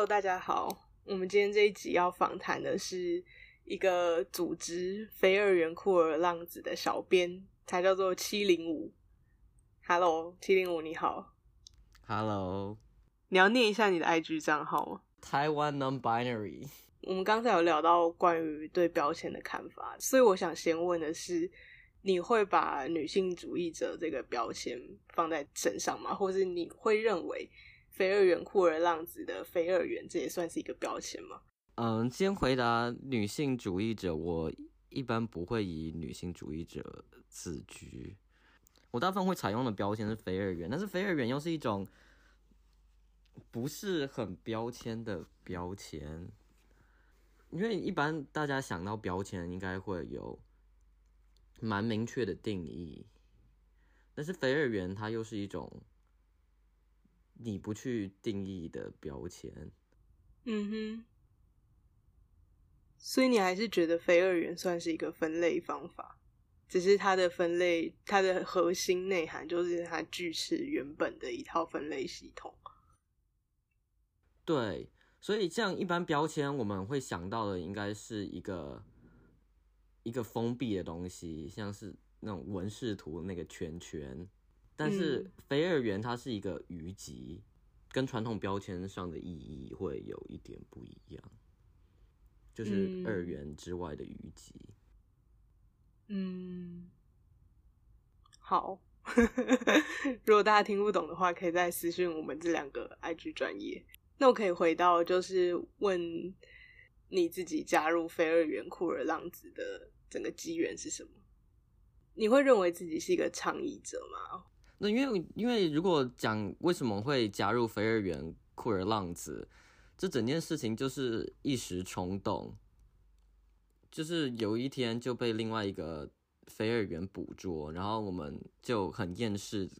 Hello，大家好。我们今天这一集要访谈的是一个组织“非二元酷儿浪子”的小编，他叫做七零五。Hello，七零五，你好。Hello，你要念一下你的 IG 账号吗？台湾 non-binary。我们刚才有聊到关于对标签的看法，所以我想先问的是，你会把女性主义者这个标签放在身上吗？或是你会认为非二元酷儿浪子的非二元，这也算是一个标签吗？嗯，先回答女性主义者，我一般不会以女性主义者自居。我大部分会采用的标签是非二元，但是非二元又是一种不是很标签的标签，因为一般大家想到标签应该会有蛮明确的定义，但是非二元它又是一种你不去定义的标签。嗯哼，所以你还是觉得非二元算是一个分类方法，只是它的分类，它的核心内涵就是它锯齿原本的一套分类系统。对，所以这样一般标签，我们会想到的应该是一个一个封闭的东西，像是那种文视图那个圈圈。但是非二元它是一个余集，跟传统标签上的意义会有一点不一样，就是二元之外的余集。嗯，好，如果大家听不懂的话，可以再私信我们这两个 IG 专业。那我可以回到，就是问你自己加入非二元酷儿浪子的整个机缘是什么？你会认为自己是一个倡议者吗？那因为因为如果讲为什么会加入飞儿园酷儿浪子，这整件事情就是一时冲动，就是有一天就被另外一个飞儿园捕捉，然后我们就很厌世，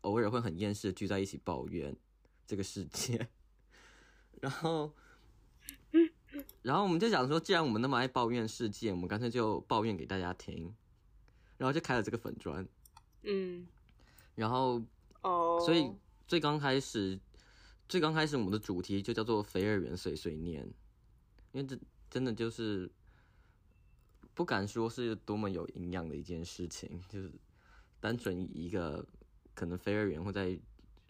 偶尔会很厌世聚在一起抱怨这个世界，然后。然后我们就想说，既然我们那么爱抱怨世界，我们干脆就抱怨给大家听，然后就开了这个粉砖。嗯，然后哦，所以最刚开始，最刚开始我们的主题就叫做“非二元碎碎念”，因为这真的就是不敢说是多么有营养的一件事情，就是单纯以一个可能非二元会在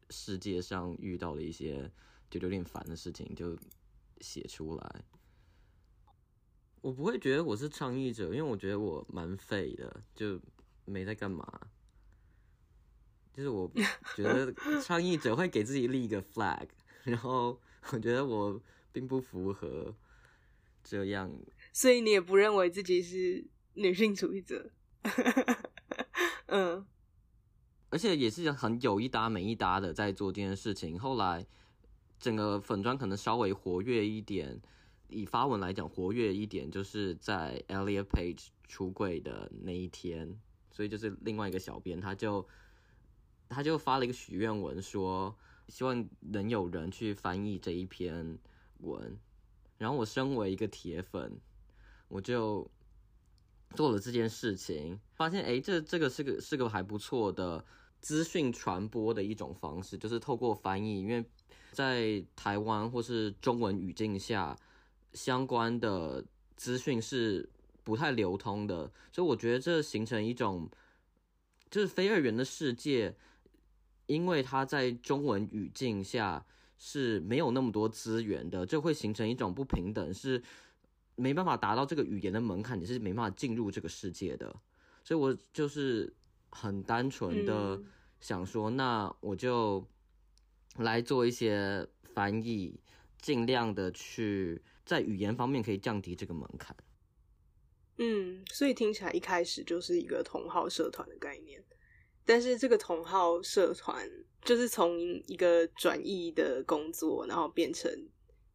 世界上遇到的一些觉得有点烦的事情就写出来。我不会觉得我是倡议者，因为我觉得我蛮废的，就没在干嘛。就是我觉得 倡议者会给自己立一个 flag，然后我觉得我并不符合这样，所以你也不认为自己是女性主义者。嗯，而且也是很有一搭没一搭的在做这件事情。后来整个粉砖可能稍微活跃一点，以发文来讲活跃一点，就是在 Elliot Page 出柜的那一天，所以就是另外一个小编他就。他就发了一个许愿文，说希望能有人去翻译这一篇文。然后我身为一个铁粉，我就做了这件事情，发现哎，这这个是个是个还不错的资讯传播的一种方式，就是透过翻译，因为在台湾或是中文语境下，相关的资讯是不太流通的，所以我觉得这形成一种就是非二元的世界。因为它在中文语境下是没有那么多资源的，就会形成一种不平等，是没办法达到这个语言的门槛，你是没办法进入这个世界的。所以我就是很单纯的想说，那我就来做一些翻译，尽量的去在语言方面可以降低这个门槛。嗯，所以听起来一开始就是一个同号社团的概念。但是这个同号社团就是从一个转译的工作，然后变成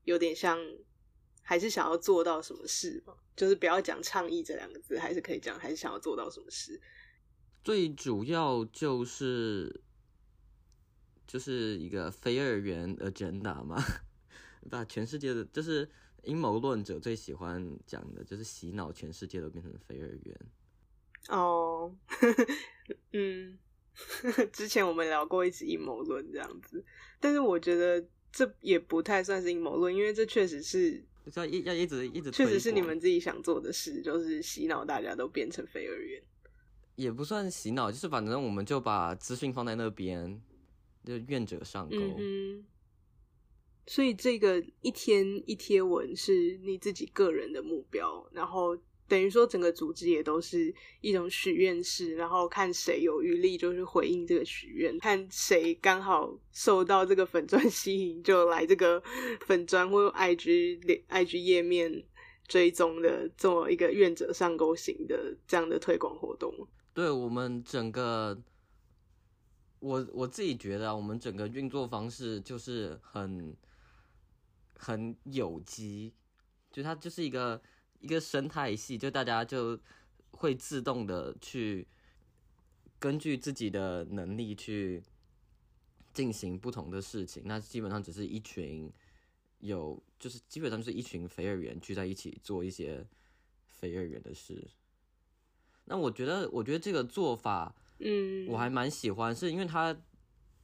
有点像，还是想要做到什么事嘛？就是不要讲倡议这两个字，还是可以讲，还是想要做到什么事？最主要就是就是一个非二元 agenda 嘛，把全世界的，就是阴谋论者最喜欢讲的，就是洗脑全世界都变成非二元。哦，嗯，之前我们聊过一次阴谋论这样子，但是我觉得这也不太算是阴谋论，因为这确实是要一要一直一直确实是你们自己想做的事，就是洗脑大家都变成非二元。也不算洗脑，就是反正我们就把资讯放在那边，就愿者上钩。嗯，所以这个一天一贴文是你自己个人的目标，然后等于说整个组织也都是一种许愿式，然后看谁有余力就是回应这个许愿，看谁刚好受到这个粉砖 吸引，就来这个粉砖或 IG IG 页面追踪的做一个愿者上钩型的这样的推广活动。对我们整个，我我自己觉得啊，我们整个运作方式就是很很有机，就它就是一个一个生态系，就大家就会自动的去根据自己的能力去进行不同的事情。那基本上只是一群有，就是基本上就是一群肥二元聚在一起做一些肥二元的事。那我觉得，我觉得这个做法嗯，我还蛮喜欢，是因为它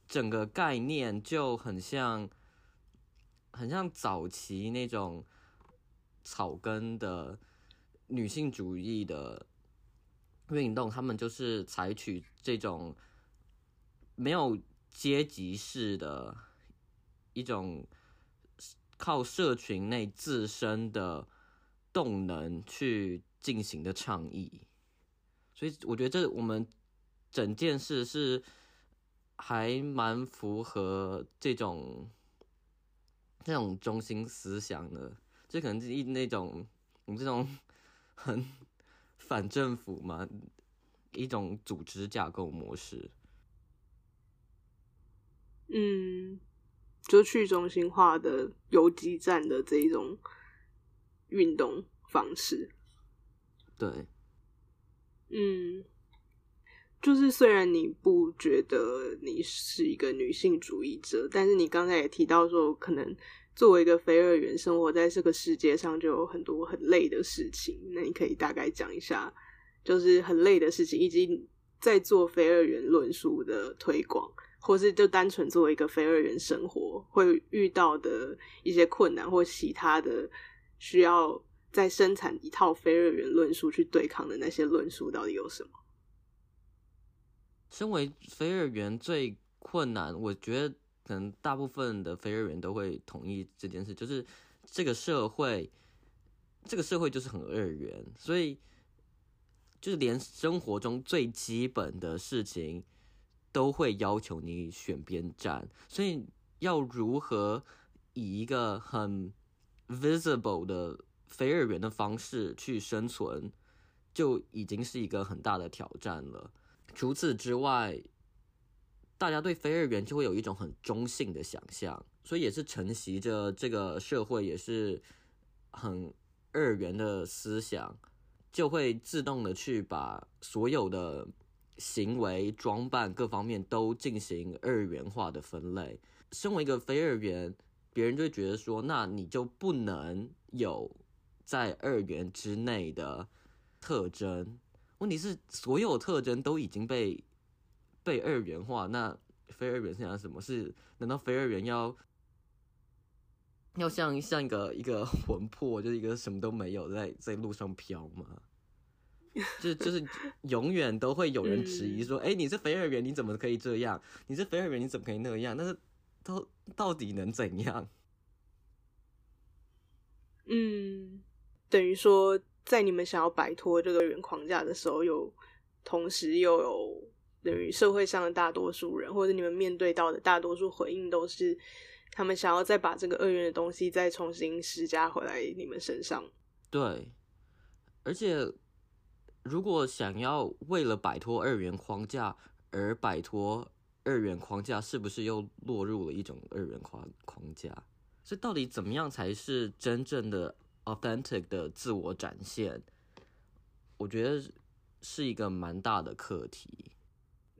整个概念就很像，很像早期那种草根的女性主义的运动，他们就是采取这种没有阶级式的一种靠社群内自身的动能去进行的倡议。所以我觉得这我们整件事是还蛮符合这种这种中心思想的，这可能是一那种我们这种 很反政府嘛一种组织架构模式。嗯，就去中心化的游击战的这一种运动方式。对，嗯，就是虽然你不觉得你是一个女性主义者，但是你刚才也提到说，可能作为一个非二元，生活在这个世界上就有很多很累的事情。那你可以大概讲一下，就是很累的事情，以及在做非二元论述的推广，或是就单纯作为一个非二元生活会遇到的一些困难，或其他的需要。在生产一套非二元论述去对抗的那些论述到底有什么？身为非二元最困难，我觉得可能大部分的非二元都会同意这件事，就是这个社会，这个社会就是很二元，所以就是连生活中最基本的事情都会要求你选边站，所以要如何以一个很 visible 的非二元的方式去生存，就已经是一个很大的挑战了。除此之外，大家对非二元就会有一种很中性的想象，所以也是承袭着这个社会也是很二元的思想，就会自动的去把所有的行为、装扮各方面都进行二元化的分类。身为一个非二元，别人就会觉得说，那你就不能有。在二元之内的特征，问题是所有特征都已经被被二元化，那非二元是讲什么？是难道非二元要要像像一个一个魂魄，就是一个什么都没有在 在路上飘吗？就就是永远都会有人质疑说：“哎，你是非二元，你怎么可以这样？你是非二元，你怎么可以那样？但是到到底能怎样？”嗯。等于说，在你们想要摆脱这个原框架的时候，有同时又有等于社会上的大多数人，或者你们面对到的大多数回应，都是他们想要再把这个二元的东西再重新施加回来你们身上。对，而且如果想要为了摆脱二元框架而摆脱二元框架，是不是又落入了一种二元框框架？所以到底怎么样才是真正的？authentic 的自我展现，我觉得是一个蛮大的课题。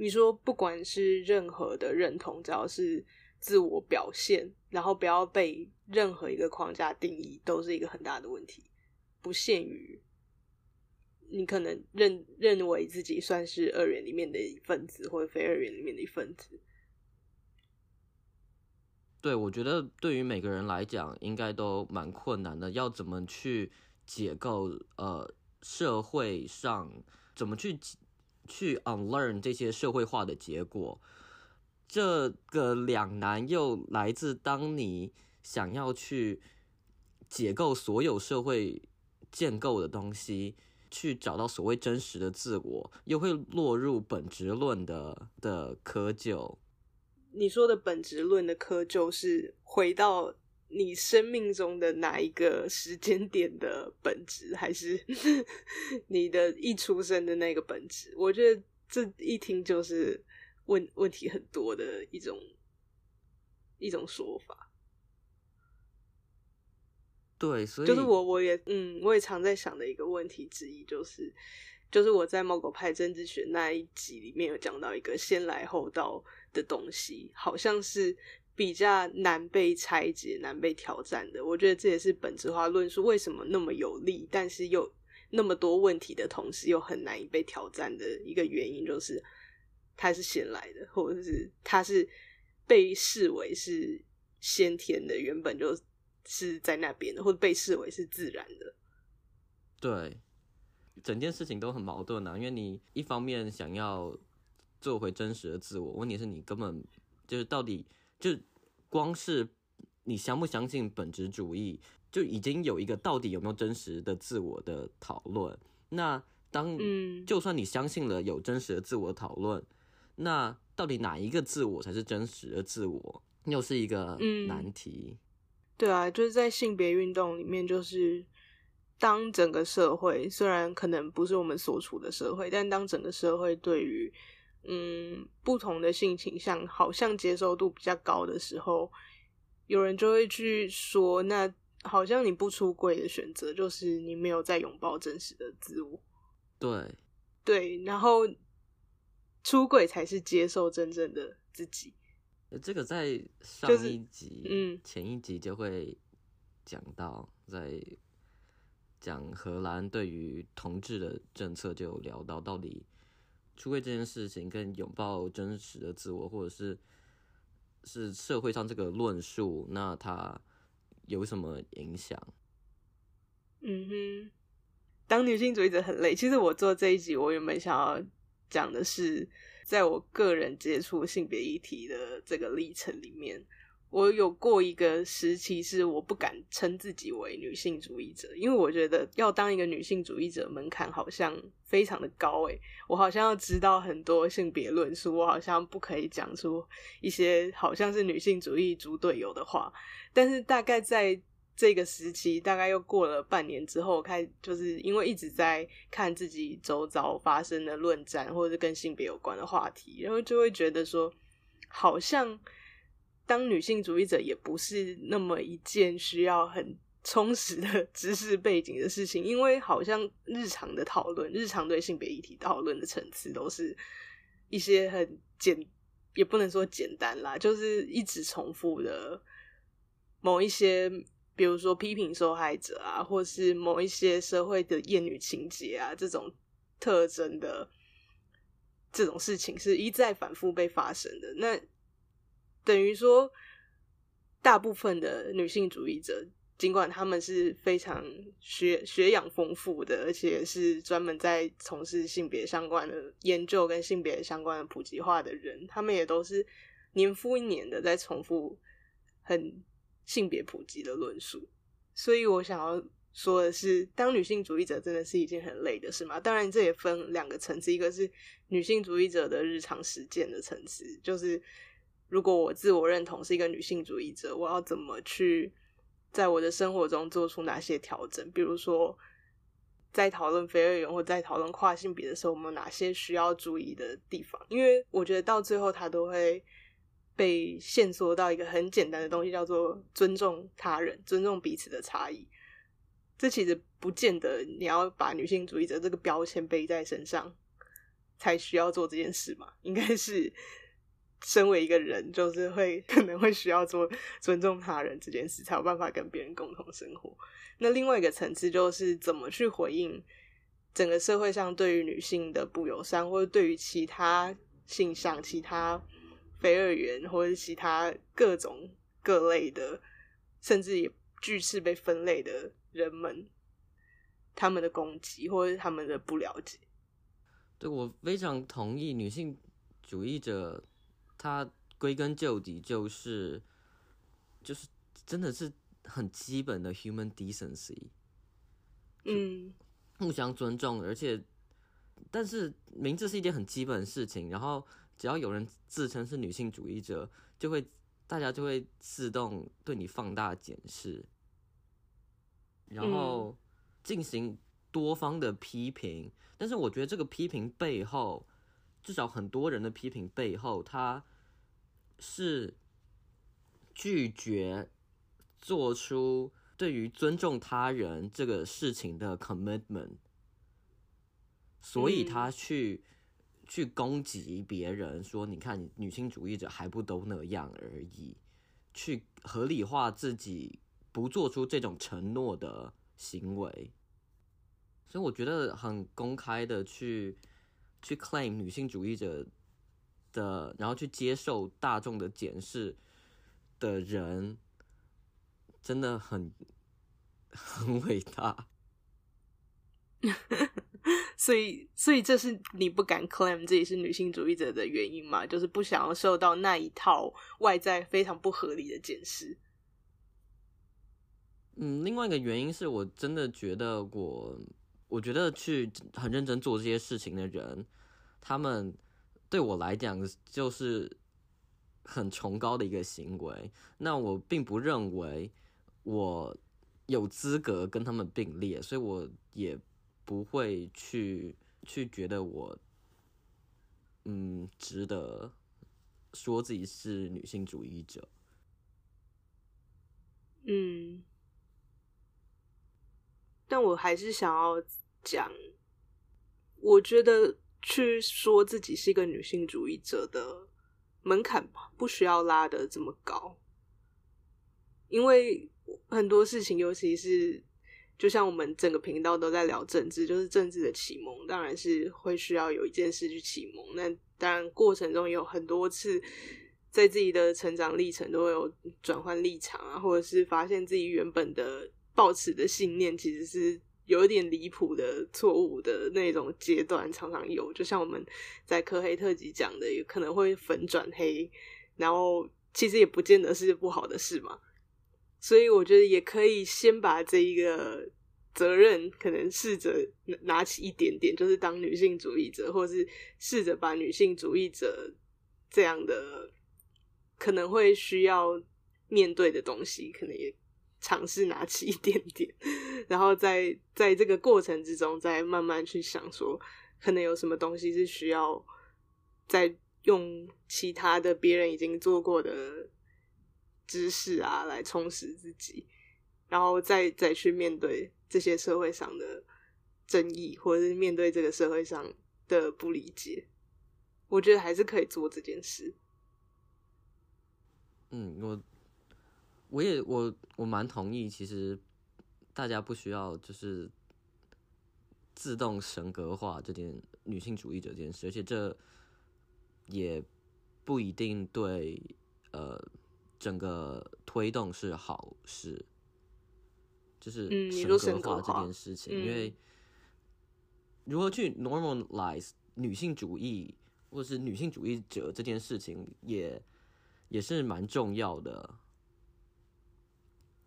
你说，不管是任何的认同，只要是自我表现，然后不要被任何一个框架定义，都是一个很大的问题。不限于你可能认认为自己算是二元里面的一份子，或者非二元里面的一份子。对，我觉得对于每个人来讲，应该都蛮困难的。要怎么去解构呃社会上怎么去去 unlearn 这些社会化的结果？这个两难又来自当你想要去解构所有社会建构的东西，去找到所谓真实的自我，又会落入本质论的的窠臼。你说的本质论的窠臼是回到你生命中的哪一个时间点的本质，还是 你的一出生的那个本质？我觉得这一听就是问问题很多的一种一种说法。对，所以就是我我也嗯，我也常在想的一个问题之一，就是就是我在猫狗派政治学那一集里面有讲到一个先来后到。的东西好像是比较难被拆解、难被挑战的。我觉得这也是本质化论述为什么那么有利，但是又那么多问题的同时又很难以被挑战的一个原因，就是它是先来的，或者是它是被视为是先天的，原本就是在那边的，或者被视为是自然的。对，整件事情都很矛盾啊，因为你一方面想要。做回真实的自我，问题是你根本就是到底就光是你相不相信本质主义，就已经有一个到底有没有真实的自我的讨论。那当就算你相信了有真实的自我讨论，那到底哪一个自我才是真实的自我，又是一个难题。对啊，就是在性别运动里面，就是当整个社会虽然可能不是我们所处的社会，但当整个社会对于嗯，不同的性倾向好像接受度比较高的时候，有人就会去说，那好像你不出柜的选择就是你没有在拥抱真实的自我。对，对，然后出柜才是接受真正的自己。这个在上一集、嗯，前一集就会讲到，在讲荷兰对于同志的政策，就有聊到到底。出柜这件事情跟拥抱真实的自我，或者是是社会上这个论述，那它有什么影响？嗯哼，当女性主义者很累。其实我做这一集，我原本想要讲的是，在我个人接触性别议题的这个历程里面。我有过一个时期，是我不敢称自己为女性主义者，因为我觉得要当一个女性主义者门槛好像非常的高诶，我好像要知道很多性别论述，我好像不可以讲出一些好像是女性主义猪队友的话。但是大概在这个时期，大概又过了半年之后，开就是因为一直在看自己周遭发生的论战，或者是跟性别有关的话题，然后就会觉得说，好像。当女性主义者也不是那么一件需要很充实的 知识背景的事情，因为好像日常的讨论、日常对性别议题讨论的层次，都是一些很简，也不能说简单啦，就是一直重复的某一些，比如说批评受害者啊，或是某一些社会的厌女情节啊这种特征的这种事情，是一再反复被发生的。那等于说，大部分的女性主义者，尽管他们是非常学学养丰富的，而且是专门在从事性别相关的研究跟性别相关的普及化的人，他们也都是年复一年的在重复很性别普及的论述。所以我想要说的是，当女性主义者真的是一件很累的事吗？当然，这也分两个层次，一个是女性主义者的日常实践的层次，就是。如果我自我认同是一个女性主义者，我要怎么去在我的生活中做出哪些调整？比如说，在讨论非二元或在讨论跨性别的时候，我们哪些需要注意的地方？因为我觉得到最后，它都会被限缩到一个很简单的东西，叫做尊重他人、尊重彼此的差异。这其实不见得你要把女性主义者这个标签背在身上才需要做这件事嘛？应该是。身为一个人，就是会 可能会需要做尊重他人这件事，才有办法跟别人共同生活。那另外一个层次，就是怎么去回应整个社会上对于女性的不友善，或者对于其他性向、其他非二元或者其他各种各类的，甚至也巨斥被分类的人们，他们的攻击或者他们的不了解。对我非常同意，女性主义者他归根究底就是就是真的是很基本的 human decency，嗯。互相尊重，而且但是名字是一件很基本的事情，然后只要有人自称是女性主义者，就会大家就会自动对你放大检视，然后进行多方的批评。但是我觉得这个批评背后，至少很多人的批评背后，他是拒绝做出对于尊重他人这个事情的 commitment，所以他去、去攻击别人，说你看女性主义者还不都那样而已，去合理化自己不做出这种承诺的行为。所以我觉得很公开的去去 claim 女性主义者的，然后去接受大众的检视的人，真的很 很伟大。所以，所以这是你不敢 claim 自己是女性主义者的原因嘛？就是不想要受到那一套外在非常不合理的检视。嗯，另外一个原因是我真的觉得我，我觉得去很认真做这些事情的人，他们对我来讲就是很崇高的一个行为。那我并不认为我有资格跟他们并列，所以我也不会去去觉得我嗯值得说自己是女性主义者。嗯，但我还是想要讲，我觉得去说自己是一个女性主义者的门槛不需要拉的这么高，因为很多事情，尤其是就像我们整个频道都在聊政治，就是政治的启蒙，当然是会需要有一件事去启蒙。那当然过程中有很多次，在自己的成长历程都有转换立场啊，或者是发现自己原本的抱持的信念其实是有一点离谱的、错误的那种阶段，常常有。就像我们在科黑特辑讲的，有可能会粉转黑，然后其实也不见得是不好的事嘛。所以我觉得也可以先把这一个责任，可能试着拿起一点点，就是当女性主义者，或是试着把女性主义者这样的可能会需要面对的东西，可能也尝试拿起一点点，然后在在这个过程之中，再慢慢去想说，可能有什么东西是需要再用其他的别人已经做过的知识啊来充实自己，然后再再去面对这些社会上的争议，或者是面对这个社会上的不理解，我觉得还是可以做这件事。嗯，我我也我我蛮同意，其实大家不需要就是自动神格化这件女性主义者这件事，而且这也不一定对呃整个推动是好事，就是神神格格化这件事情，嗯因为如何去 normalize 女性主义或是女性主义者这件事情也。也是蛮重要的。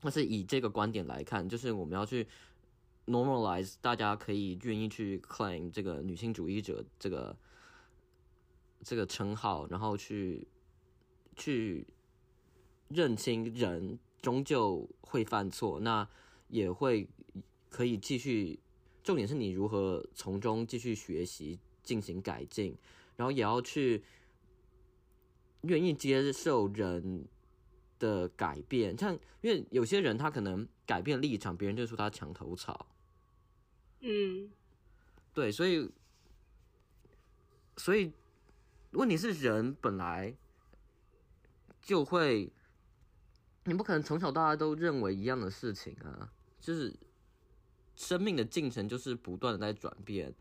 但是以这个观点来看，就是我们要去 normalize，大家可以愿意去 claim 这个女性主义者这个这个称号，然后去去认清人终究会犯错，那也会可以继续。重点是你如何从中继续学习、进行改进，然后也要去。愿意接受人的改变，像因为有些人他可能改变立场，别人就说他墙头草。嗯对，所以所以问题是人本来就会，你不可能从小到大都认为一样的事情啊，就是生命的进程就是不断的在转变，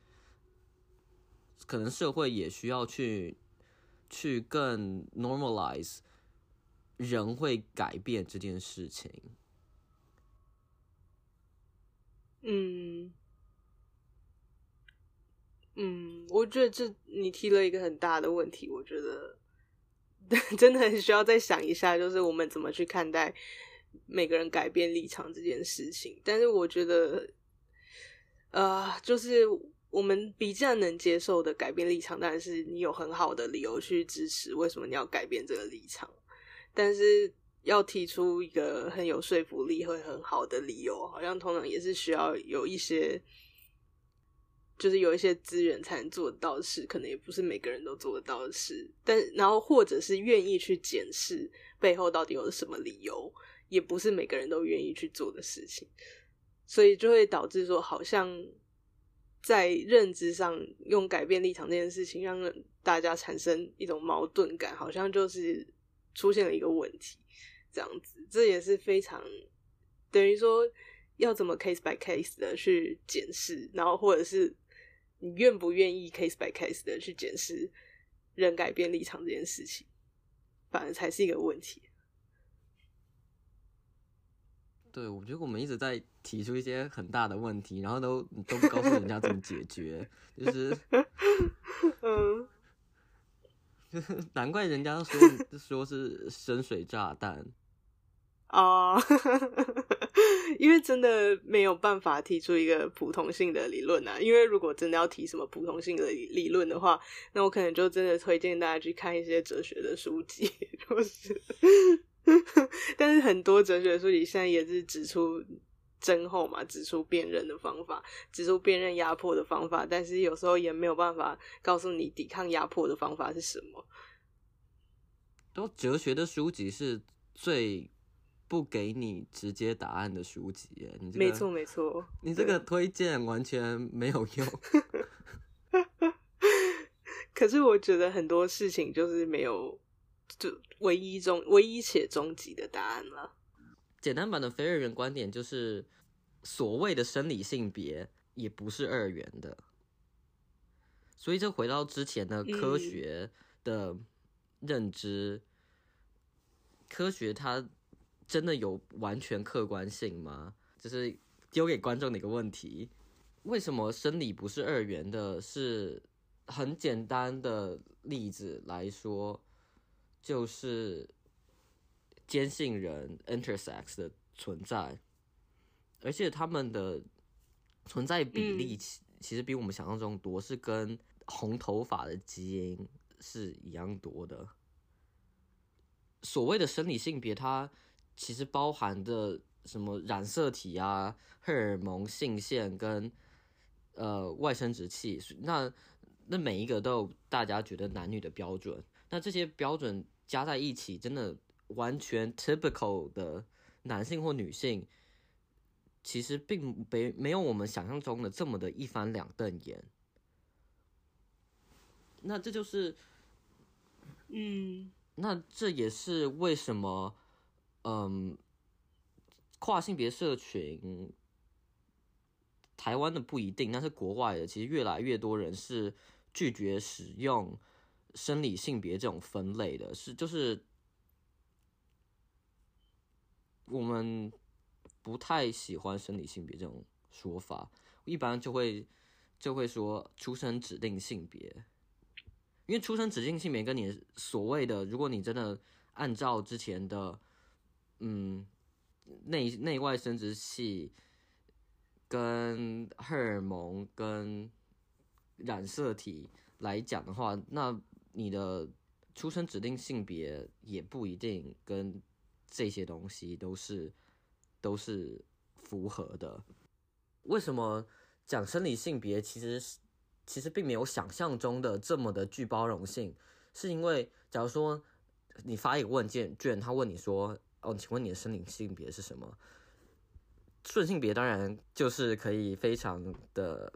可能社会也需要去。去更 normalize 人会改变这件事情。嗯嗯，我觉得这你提了一个很大的问题，我觉得 真的很需要再想一下，就是我们怎么去看待每个人改变立场这件事情。但是我觉得，呃，就是我们比较能接受的改变立场，当然是你有很好的理由去支持为什么你要改变这个立场，但是。要提出一个很有说服力、会很好的理由，好像通常也是需要有一些，就是有一些资源才能做得到的事，可能也不是每个人都做得到的事。但然后或者是愿意去检视背后到底有什么理由，也不是每个人都愿意去做的事情，所以就会导致说，好像在认知上用改变立场这件事情，让大家产生一种矛盾感，好像就是出现了一个问题。这样子，这也是非常等于说要怎么 case by case 的去检视，然后或者是你愿不愿意 case by case 的去检视人改变立场这件事情，反而才是一个问题。对，我觉得我们一直在提出一些很大的问题，然后都都不告诉人家怎么解决，就是 嗯，难怪人家说说是深水炸弹。哦，因为真的没有办法提出一个普通性的理论啊。因为如果真的要提什么普通性的理论的话，那我可能就真的推荐大家去看一些哲学的书籍，但是很多哲学书籍现在也是指出真后嘛，指出辨认的方法，指出辨认压迫的方法，但是有时候也没有办法告诉你抵抗压迫的方法是什么。都哲学的书籍是最。不给你直接答案的书籍，你没错没错，你这个推荐完全没有用。可是我觉得很多事情就是没有就唯一终唯一且终极的答案了。简单版的非二元观点就是，所谓的生理性别也不是二元的。所以这回到之前的科学的认知，科学它。真的有完全客观性吗？就是丢给观众的一个问题。为什么生理不是二元的？是很简单的例子来说，就是坚信人 intersex 的存在，而且他们的存在比例其其实比我们想象中多，是跟红头发的基因是一样多的。所谓的生理性别，它。其实包含的什么染色体啊、荷尔蒙、性腺跟呃外生殖器，那那每一个都有大家觉得男女的标准。那这些标准加在一起，真的完全 typical 的男性或女性，其实并没没有我们想象中的这么的一翻两瞪眼。那这就是，嗯，那这也是为什么。嗯，跨性别社群，台湾的不一定，但是国外的其实越来越多人是拒绝使用生理性别这种分类的，是就是我们不太喜欢生理性别这种说法，一般就会就会说出生指定性别，因为出生指定性别跟你所谓的，如果你真的按照之前的。嗯，内内外生殖器跟荷尔蒙跟染色体来讲的话，那你的出生指定性别也不一定跟这些东西都是都是符合的。为什么讲生理性别其实其实并没有想象中的这么的具包容性？是因为假如说你发一个问卷卷，他问你说。哦，请问你的生理性别是什么？顺性别当然就是可以非常的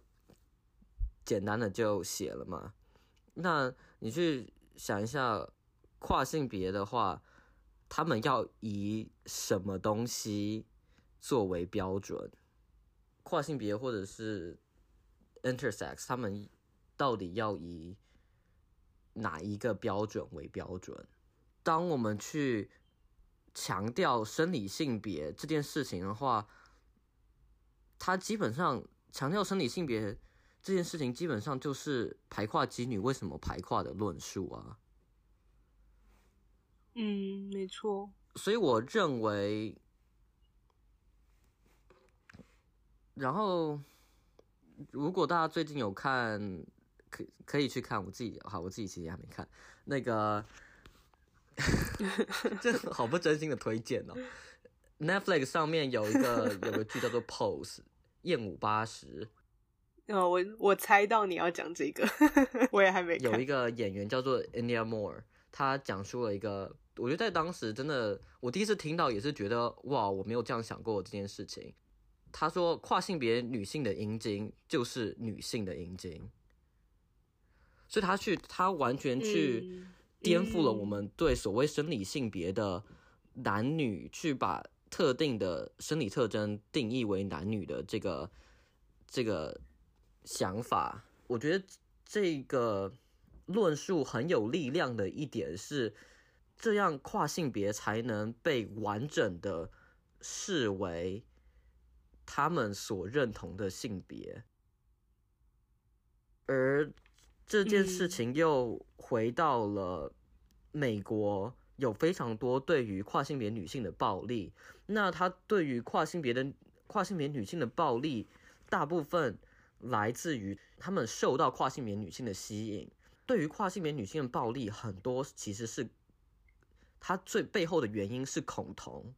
简单的就写了嘛。那你去想一下，跨性别的话，他们要以什么东西作为标准？跨性别或者是 intersex，他们到底要以哪一个标准为标准？当我们去强调生理性别这件事情的话，他基本上强调生理性别这件事情，基本上就是排跨机女为什么排跨的论述啊。嗯，没错。所以我认为，然后如果大家最近有看，可可以去看。我自己好，我自己其实还没看那个。这好不真心的推荐哦！Netflix 上面有一个有个剧叫做《Pose 》，艳舞八十。哦，我我猜到你要讲这个，我也还没。有一个演员叫做 India Moore，他讲述了一个，我觉得在当时真的，我第一次听到也是觉得哇，我没有这样想过这件事情。他说，跨性别女性的阴茎就是女性的阴茎，所以他去，他完全去。颠覆了我们对所谓生理性别的男女去把特定的生理特征定义为男女的这个这个想法。我觉得这个论述很有力量的一点是，这样跨性别才能被完整的视为他们所认同的性别，而。这件事情又回到了美国，有非常多对于跨性别女性的暴力。那他对于跨性别的跨性别女性的暴力，大部分来自于他们受到跨性别女性的吸引。对于跨性别女性的暴力，很多其实是他最背后的原因是恐同。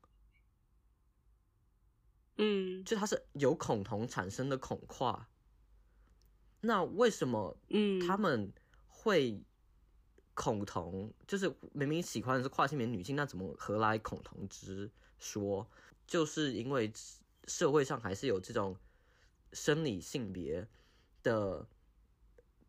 嗯，就它是由恐同产生的恐跨。那为什么，嗯，他们会恐同？就是明明喜欢的是跨性别女性，那怎么何来恐同之说？就是因为社会上还是有这种生理性别的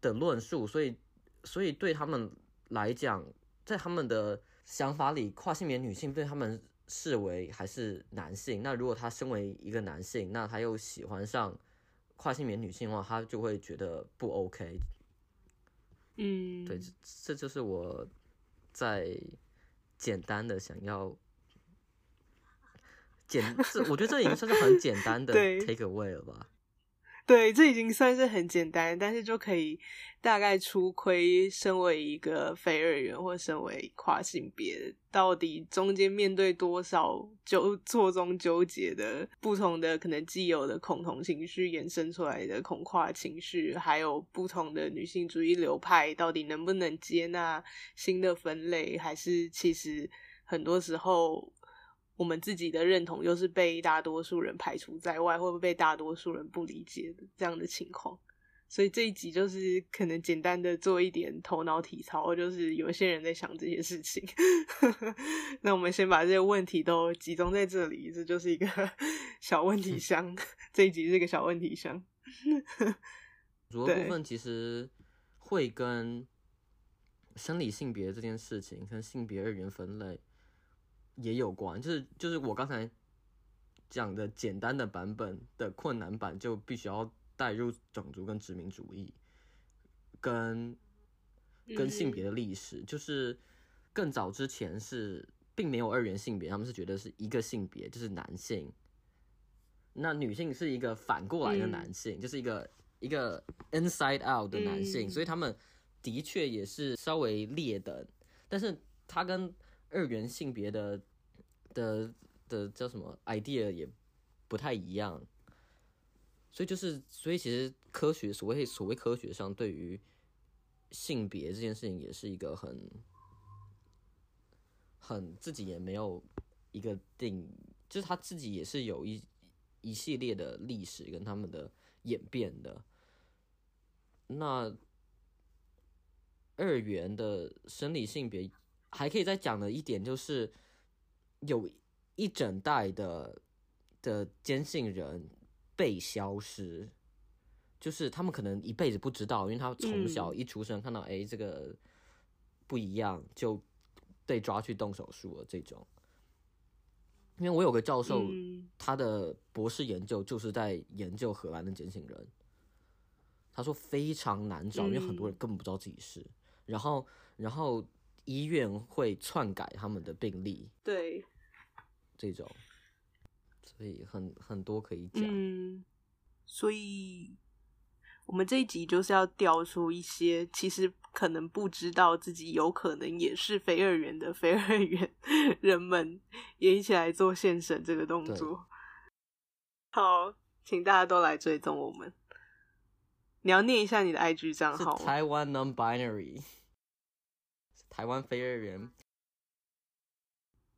的论述，所以，所以对他们来讲，在他们的想法里，跨性别女性被他们视为还是男性。那如果他身为一个男性，那他又喜欢上。跨性别女性的话，他就会觉得不 OK。嗯，对，这这就是我在简单的想要 简，这我觉得这已经算是很简单的 take away 了吧。对，这已经算是很简单，但是就可以大概出窥身为一个非二元或身为跨性别，到底中间面对多少纠错综纠结的不同的可能既有的恐同情绪衍生出来的恐跨情绪，还有不同的女性主义流派到底能不能接纳新的分类，还是其实很多时候。我们自己的认同又是被大多数人排除在外，会不会被大多数人不理解的这样的情况？所以这一集就是可能简单的做一点头脑体操，就是有些人在想这些事情。那我们先把这些问题都集中在这里，这就是一个 小问题箱。这一集是一个小问题箱。主要部分其实会跟生理性别这件事情，跟性别二元分类。也有关，就是就是我刚才讲的简单的版本的困难版，就必须要带入种族跟殖民主义，跟跟性别的历史，就是更早之前是并没有二元性别，他们是觉得是一个性别，就是男性，那女性是一个反过来的男性，就是一个一个 inside out 的男性，所以他们的确也是稍微劣等，但是他跟二元性别的。的的叫什么 idea 也不太一样，所以就是所以其实科学所谓所谓科学上对于性别这件事情也是一个很很自己也没有一个定，就是他自己也是有一一系列的历史跟他们的演变的。那二元的生理性别还可以再讲的一点就是。有一整代的的坚信人被消失，就是他们可能一辈子不知道，因为他从小一出生看到哎这个不一样，就被抓去动手术了这种。因为我有个教授，他的博士研究就是在研究荷兰的坚信人，他说非常难找，因为很多人根本不知道自己是，然后然后。医院会篡改他们的病历，对，这种，所以很很多可以讲。嗯，所以我们这一集就是要调出一些其实可能不知道自己有可能也是非二元的非二元人们，也一起来做献神这个动作。好，请大家都来追踪我们。你要念一下你的 IG 账号吗？台湾 Non-Binary，台湾飞儿园。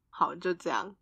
好，就这样。